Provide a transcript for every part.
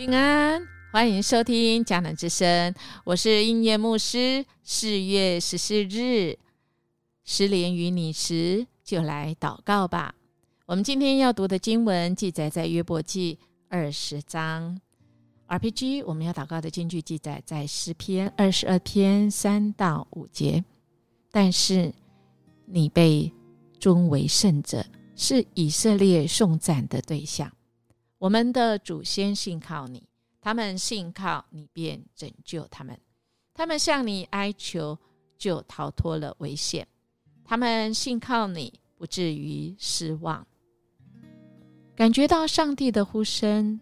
平安，欢迎收听迦南之声，我是音乐牧师。四月十四日，失联于你时，就来祷告吧。我们今天要读的经文记载在约伯记二十章。RPG，我们要祷告的经句记载在诗篇二十二篇三到五节。但是你被尊为圣者，是以色列颂赞的对象。我们的祖先信靠你，他们信靠你，便拯救他们；他们向你哀求，就逃脱了危险；他们信靠你，不至于失望。感觉到上帝的呼声。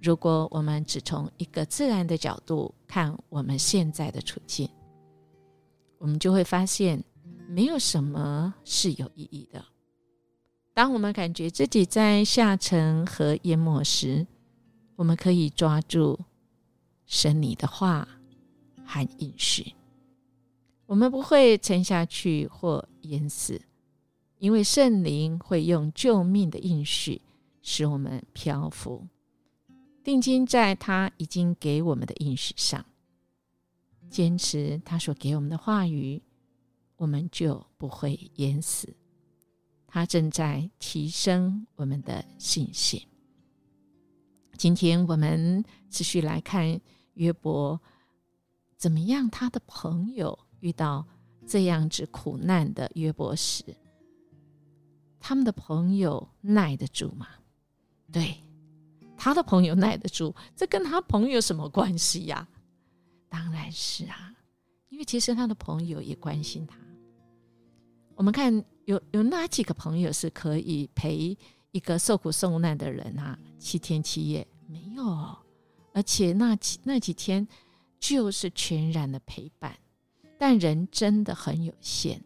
如果我们只从一个自然的角度看我们现在的处境，我们就会发现，没有什么是有意义的。当我们感觉自己在下沉和淹没时，我们可以抓住神你的话和应许，我们不会沉下去或淹死，因为圣灵会用救命的应许使我们漂浮，定睛在他已经给我们的应许上，坚持他所给我们的话语，我们就不会淹死。他正在提升我们的信心。今天我们继续来看约伯怎么样，他的朋友遇到这样子苦难的约伯时，他们的朋友耐得住吗？对，他的朋友耐得住，这跟他朋友什么关系呀？当然是啊，因为其实他的朋友也关心他。我们看。有有哪几个朋友是可以陪一个受苦受难的人啊？七天七夜没有，而且那几那几天就是全然的陪伴。但人真的很有限，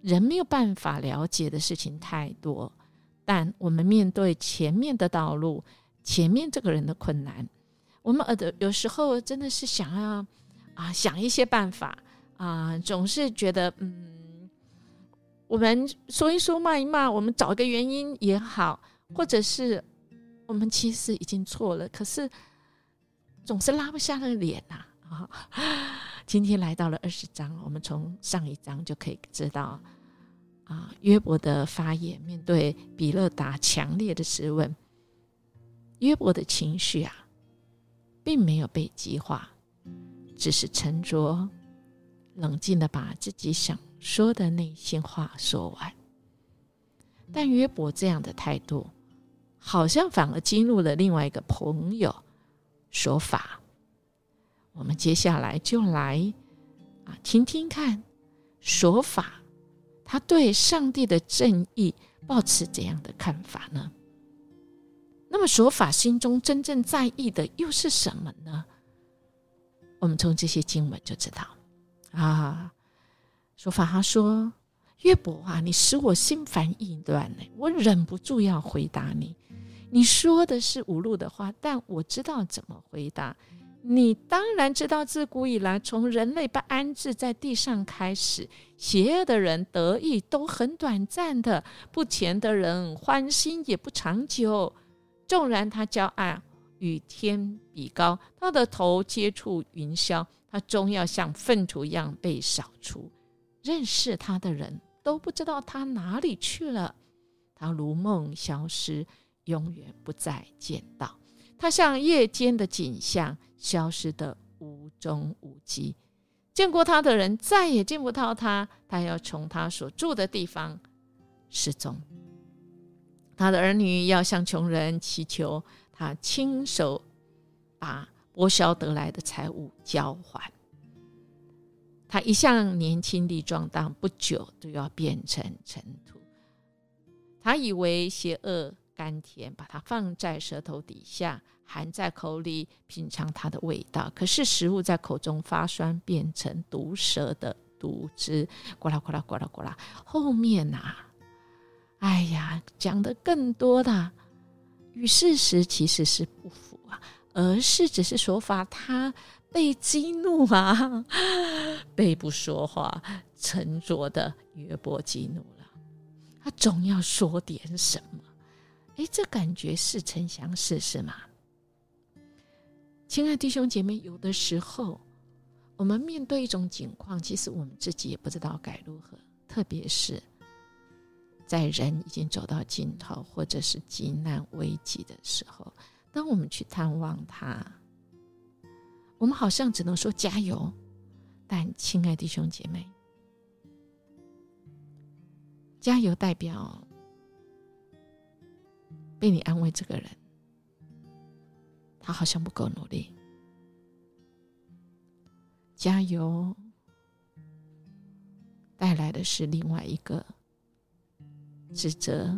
人没有办法了解的事情太多。但我们面对前面的道路，前面这个人的困难，我们呃的有时候真的是想要啊想一些办法啊，总是觉得嗯。我们说一说，骂一骂，我们找一个原因也好，或者是我们其实已经错了，可是总是拉不下那个脸呐。啊，今天来到了二十章，我们从上一章就可以知道啊，约伯的发言面对比勒达强烈的质问，约伯的情绪啊，并没有被激化，只是沉着冷静的把自己想。说的内心话说完，但约伯这样的态度，好像反而激怒了另外一个朋友说法。我们接下来就来啊，听听看说法，他对上帝的正义抱持怎样的看法呢？那么说法心中真正在意的又是什么呢？我们从这些经文就知道啊。说法，他说：“约伯啊，你使我心烦意乱呢，我忍不住要回答你。你说的是无路的话，但我知道怎么回答。你当然知道，自古以来，从人类被安置在地上开始，邪恶的人得意都很短暂的，不虔的人欢心也不长久。纵然他骄傲与天比高，他的头接触云霄，他终要像粪土一样被扫除。”认识他的人都不知道他哪里去了，他如梦消失，永远不再见到。他像夜间的景象，消失的无踪无迹。见过他的人再也见不到他，他要从他所住的地方失踪。他的儿女要向穷人祈求，他亲手把剥削得来的财物交还。他一向年轻力壮，但不久都要变成尘土。他以为邪恶甘甜，把它放在舌头底下，含在口里品尝它的味道。可是食物在口中发酸，变成毒蛇的毒汁，呱啦呱啦呱啦呱啦。后面呐，哎呀，讲的更多的与事实其实是不符啊。而是只是说法他被激怒啊，被不说话、沉着的约伯激怒了，他总要说点什么。哎，这感觉似曾相识，是吗？亲爱弟兄姐妹，有的时候我们面对一种境况，其实我们自己也不知道该如何，特别是在人已经走到尽头，或者是极难危急的时候，当我们去探望他，我们好像只能说加油。但亲爱弟兄姐妹，加油代表。被你安慰这个人，他好像不够努力。加油，带来的是另外一个指责。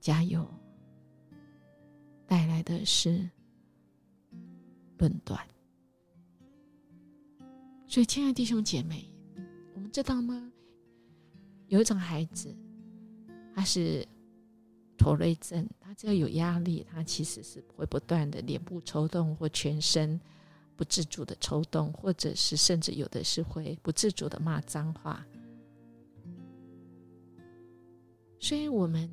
加油，带来的是论断。所以，亲爱的弟兄姐妹，我们知道吗？有一种孩子，他是。驼背症，他只要有压力，他其实是会不断的脸部抽动，或全身不自主的抽动，或者是甚至有的是会不自主的骂脏话。所以，我们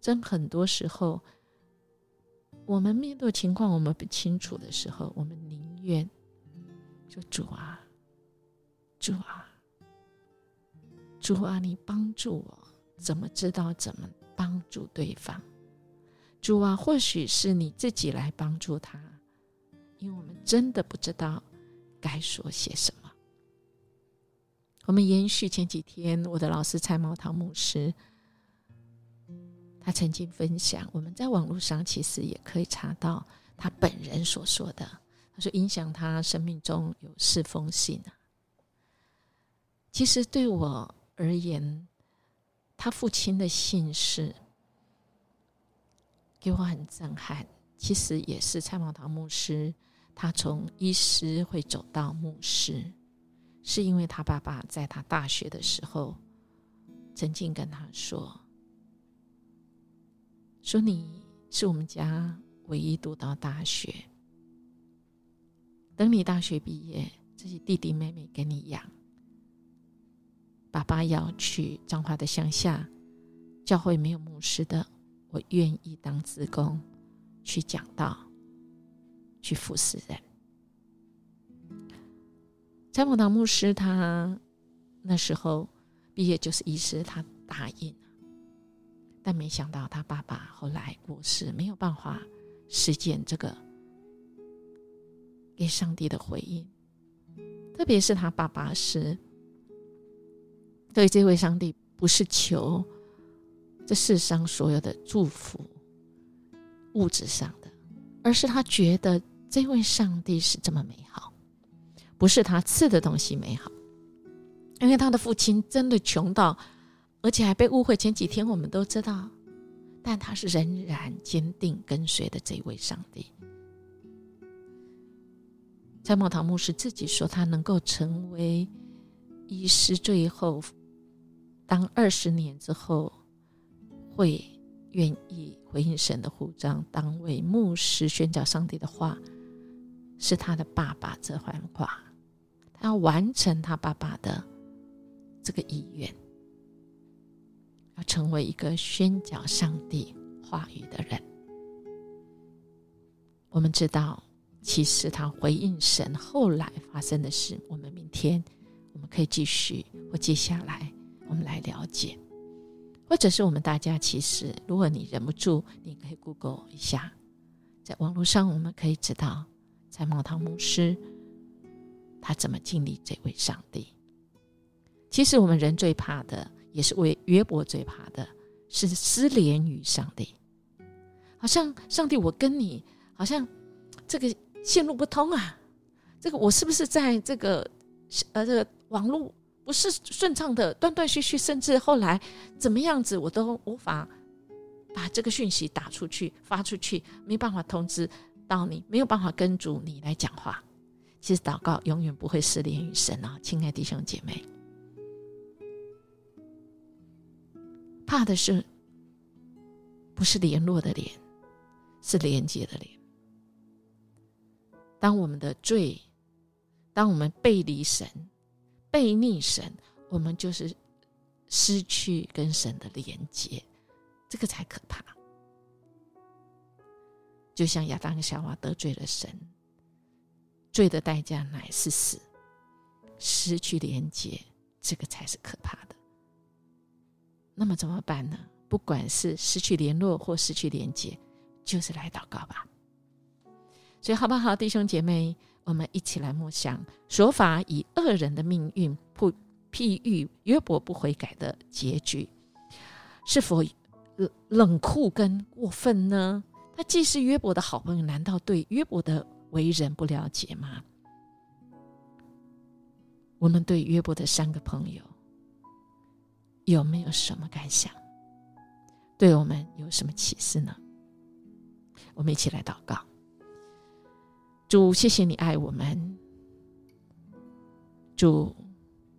真很多时候，我们面对情况我们不清楚的时候，我们宁愿就主啊，主啊，主啊，你帮助我，怎么知道怎么？帮助对方，主啊，或许是你自己来帮助他，因为我们真的不知道该说些什么。我们延续前几天我的老师蔡茂堂牧师，他曾经分享，我们在网络上其实也可以查到他本人所说的。他说，影响他生命中有四封信啊。其实对我而言。他父亲的信是给我很震撼，其实也是蔡茂堂牧师。他从医师会走到牧师，是因为他爸爸在他大学的时候曾经跟他说：“说你是我们家唯一读到大学，等你大学毕业，这些弟弟妹妹给你养。”爸爸要去彰化的乡下，教会没有牧师的，我愿意当职工，去讲道，去服侍人。蔡母堂牧师他那时候毕业就是医师，他答应但没想到他爸爸后来过世，没有办法实践这个给上帝的回应，特别是他爸爸是。对这位上帝，不是求这世上所有的祝福物质上的，而是他觉得这位上帝是这么美好，不是他赐的东西美好，因为他的父亲真的穷到，而且还被误会。前几天我们都知道，但他是仍然坚定跟随的这位上帝。在莫唐牧师自己说，他能够成为医师，最后。当二十年之后，会愿意回应神的呼召，当为牧师宣讲上帝的话，是他的爸爸这番话，他要完成他爸爸的这个意愿，成为一个宣讲上帝话语的人。我们知道，其实他回应神后来发生的事，我们明天我们可以继续或接下来。我们来了解，或者是我们大家其实，如果你忍不住，你可以 Google 一下，在网络上我们可以知道，在茂堂牧师他怎么经历这位上帝。其实我们人最怕的，也是为约伯最怕的，是失联于上帝。好像上帝，我跟你好像这个线路不通啊，这个我是不是在这个呃这个网络？不是顺畅的，断断续续，甚至后来怎么样子，我都无法把这个讯息打出去、发出去，没办法通知到你，没有办法跟主你来讲话。其实祷告永远不会失联于神啊，亲爱弟兄姐妹，怕的是不是联络的联，是连接的连。当我们的罪，当我们背离神、背逆神，我们就是失去跟神的连接，这个才可怕。就像亚当夏娃得罪了神，罪的代价乃是死，失去连接，这个才是可怕的。那么怎么办呢？不管是失去联络或失去连接，就是来祷告吧。所以好不好，弟兄姐妹，我们一起来默想，说法以恶人的命运不譬喻约伯不悔改的结局，是否冷酷跟过分呢？他既是约伯的好朋友，难道对约伯的为人不了解吗？我们对约伯的三个朋友有没有什么感想？对我们有什么启示呢？我们一起来祷告。主，谢谢你爱我们。主，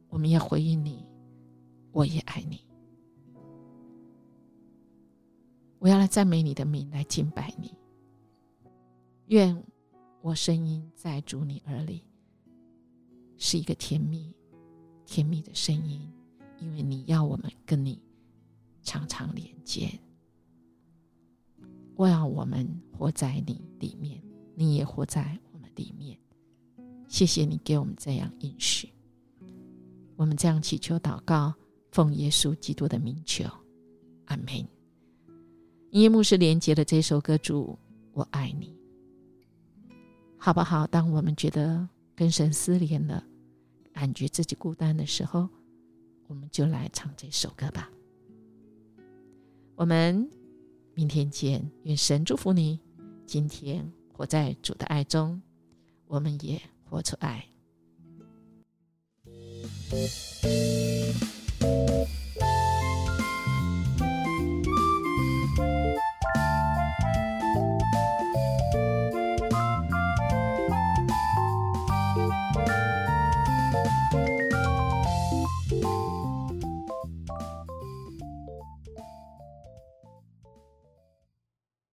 我们要回应你，我也爱你。我要来赞美你的名，来敬拜你。愿我声音在主你耳里是一个甜蜜、甜蜜的声音，因为你要我们跟你常常连接。我要我们活在你里面，你也活在我们里面。谢谢你给我们这样应许。我们这样祈求祷告，奉耶稣基督的名求，阿门。音乐牧师连接的这首歌，主我爱你，好不好？当我们觉得跟神失联了，感觉自己孤单的时候，我们就来唱这首歌吧。我们明天见，愿神祝福你。今天活在主的爱中，我们也活出爱。